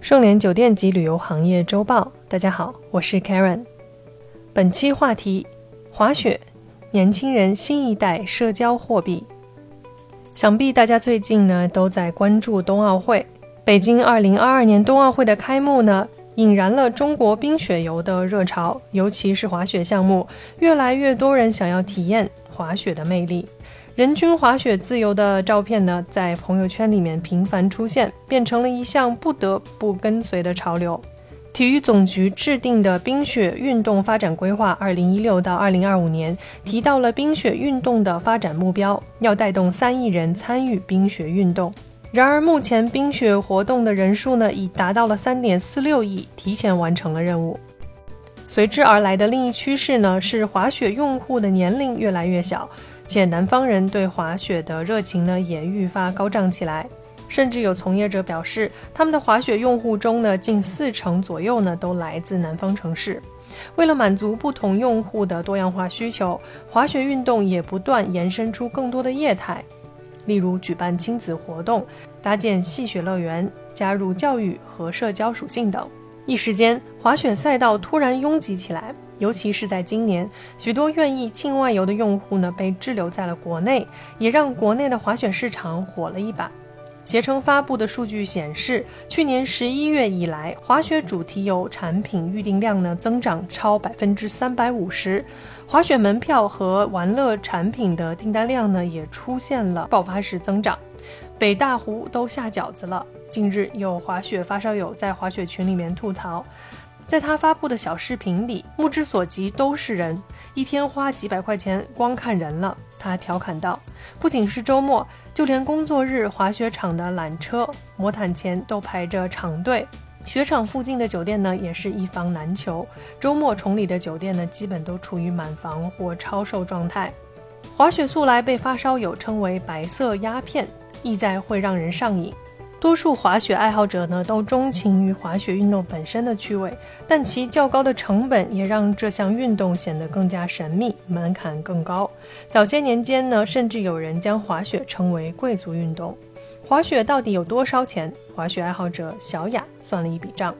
盛联酒店及旅游行业周报，大家好，我是 Karen。本期话题：滑雪，年轻人新一代社交货币。想必大家最近呢都在关注冬奥会。北京2022年冬奥会的开幕呢，引燃了中国冰雪游的热潮，尤其是滑雪项目，越来越多人想要体验滑雪的魅力。人均滑雪自由的照片呢，在朋友圈里面频繁出现，变成了一项不得不跟随的潮流。体育总局制定的冰雪运动发展规划（二零一六到二零二五年）提到了冰雪运动的发展目标，要带动三亿人参与冰雪运动。然而，目前冰雪活动的人数呢，已达到了三点四六亿，提前完成了任务。随之而来的另一趋势呢，是滑雪用户的年龄越来越小。且南方人对滑雪的热情呢也愈发高涨起来，甚至有从业者表示，他们的滑雪用户中呢近四成左右呢都来自南方城市。为了满足不同用户的多样化需求，滑雪运动也不断延伸出更多的业态，例如举办亲子活动、搭建戏雪乐园、加入教育和社交属性等。一时间，滑雪赛道突然拥挤起来。尤其是在今年，许多愿意境外游的用户呢被滞留在了国内，也让国内的滑雪市场火了一把。携程发布的数据显示，去年十一月以来，滑雪主题游产品预订量呢增长超百分之三百五十，滑雪门票和玩乐产品的订单量呢也出现了爆发式增长。北大湖都下饺子了。近日有滑雪发烧友在滑雪群里面吐槽。在他发布的小视频里，目之所及都是人，一天花几百块钱光看人了。他调侃道：“不仅是周末，就连工作日，滑雪场的缆车、魔毯前都排着长队。雪场附近的酒店呢，也是一房难求。周末崇礼的酒店呢，基本都处于满房或超售状态。滑雪素来被发烧友称为‘白色鸦片’，意在会让人上瘾。”多数滑雪爱好者呢，都钟情于滑雪运动本身的趣味，但其较高的成本也让这项运动显得更加神秘，门槛更高。早些年间呢，甚至有人将滑雪称为贵族运动。滑雪到底有多烧钱？滑雪爱好者小雅算了一笔账。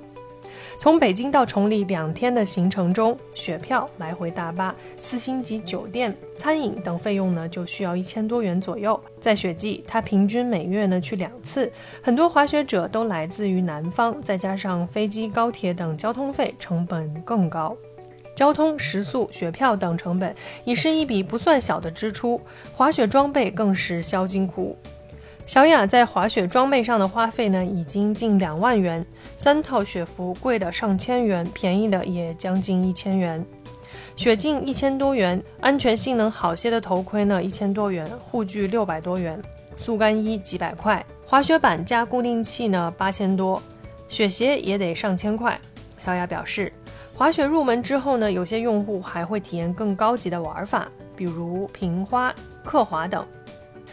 从北京到崇礼两天的行程中，雪票、来回大巴、四星级酒店、餐饮等费用呢，就需要一千多元左右。在雪季，他平均每月呢去两次。很多滑雪者都来自于南方，再加上飞机、高铁等交通费成本更高，交通、食宿、雪票等成本已是一笔不算小的支出。滑雪装备更是销金苦。小雅在滑雪装备上的花费呢，已经近两万元。三套雪服，贵的上千元，便宜的也将近一千元。雪镜一千多元，安全性能好些的头盔呢一千多元，护具六百多元，速干衣几百块，滑雪板加固定器呢八千多，雪鞋也得上千块。小雅表示，滑雪入门之后呢，有些用户还会体验更高级的玩法，比如平滑、刻滑等。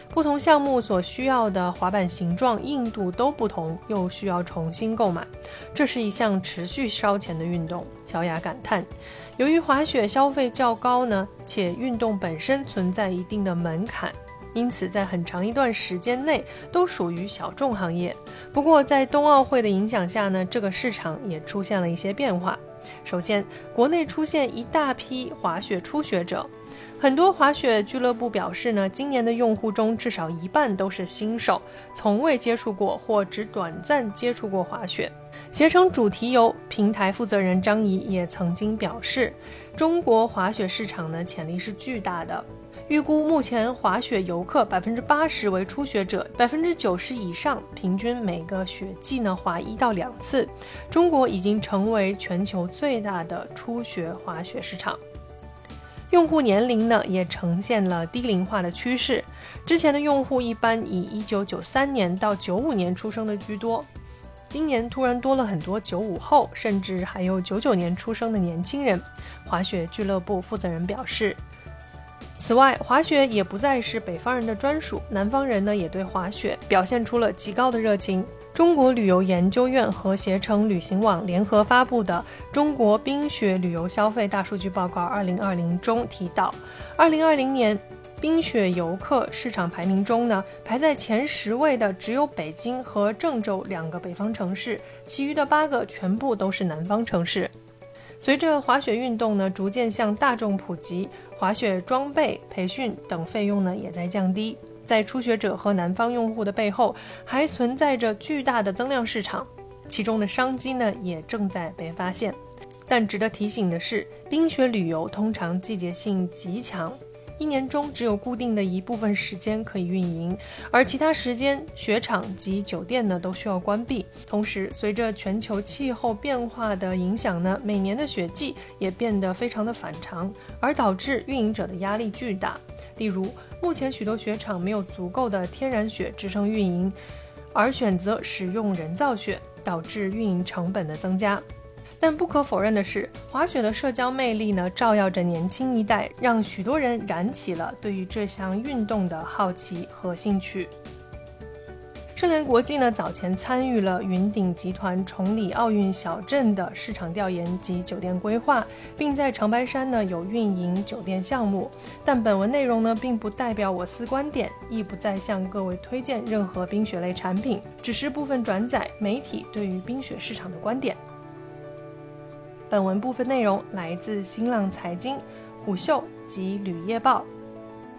不同项目所需要的滑板形状、硬度都不同，又需要重新购买，这是一项持续烧钱的运动。小雅感叹，由于滑雪消费较高呢，且运动本身存在一定的门槛，因此在很长一段时间内都属于小众行业。不过在冬奥会的影响下呢，这个市场也出现了一些变化。首先，国内出现一大批滑雪初学者。很多滑雪俱乐部表示呢，今年的用户中至少一半都是新手，从未接触过或只短暂接触过滑雪。携程主题游平台负责人张怡也曾经表示，中国滑雪市场呢潜力是巨大的，预估目前滑雪游客百分之八十为初学者，百分之九十以上平均每个雪季呢滑一到两次，中国已经成为全球最大的初学滑雪市场。用户年龄呢也呈现了低龄化的趋势，之前的用户一般以一九九三年到九五年出生的居多，今年突然多了很多九五后，甚至还有九九年出生的年轻人。滑雪俱乐部负责人表示，此外，滑雪也不再是北方人的专属，南方人呢也对滑雪表现出了极高的热情。中国旅游研究院和携程旅行网联合发布的《中国冰雪旅游消费大数据报告（二零二零）》中提到，二零二零年冰雪游客市场排名中呢，排在前十位的只有北京和郑州两个北方城市，其余的八个全部都是南方城市。随着滑雪运动呢逐渐向大众普及，滑雪装备、培训等费用呢也在降低。在初学者和南方用户的背后，还存在着巨大的增量市场，其中的商机呢也正在被发现。但值得提醒的是，冰雪旅游通常季节性极强。一年中只有固定的一部分时间可以运营，而其他时间雪场及酒店呢都需要关闭。同时，随着全球气候变化的影响呢，每年的雪季也变得非常的反常，而导致运营者的压力巨大。例如，目前许多雪场没有足够的天然雪支撑运营，而选择使用人造雪，导致运营成本的增加。但不可否认的是，滑雪的社交魅力呢，照耀着年轻一代，让许多人燃起了对于这项运动的好奇和兴趣。盛联国际呢，早前参与了云顶集团崇礼奥运小镇的市场调研及酒店规划，并在长白山呢有运营酒店项目。但本文内容呢，并不代表我司观点，亦不再向各位推荐任何冰雪类产品，只是部分转载媒体对于冰雪市场的观点。本文部分内容来自新浪财经、虎嗅及旅业报。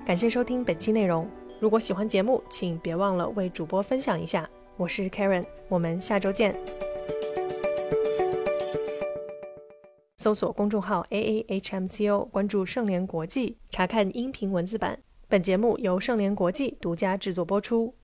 感谢收听本期内容。如果喜欢节目，请别忘了为主播分享一下。我是 Karen，我们下周见。搜索公众号 A A H M C O，关注盛联国际，查看音频文字版。本节目由盛联国际独家制作播出。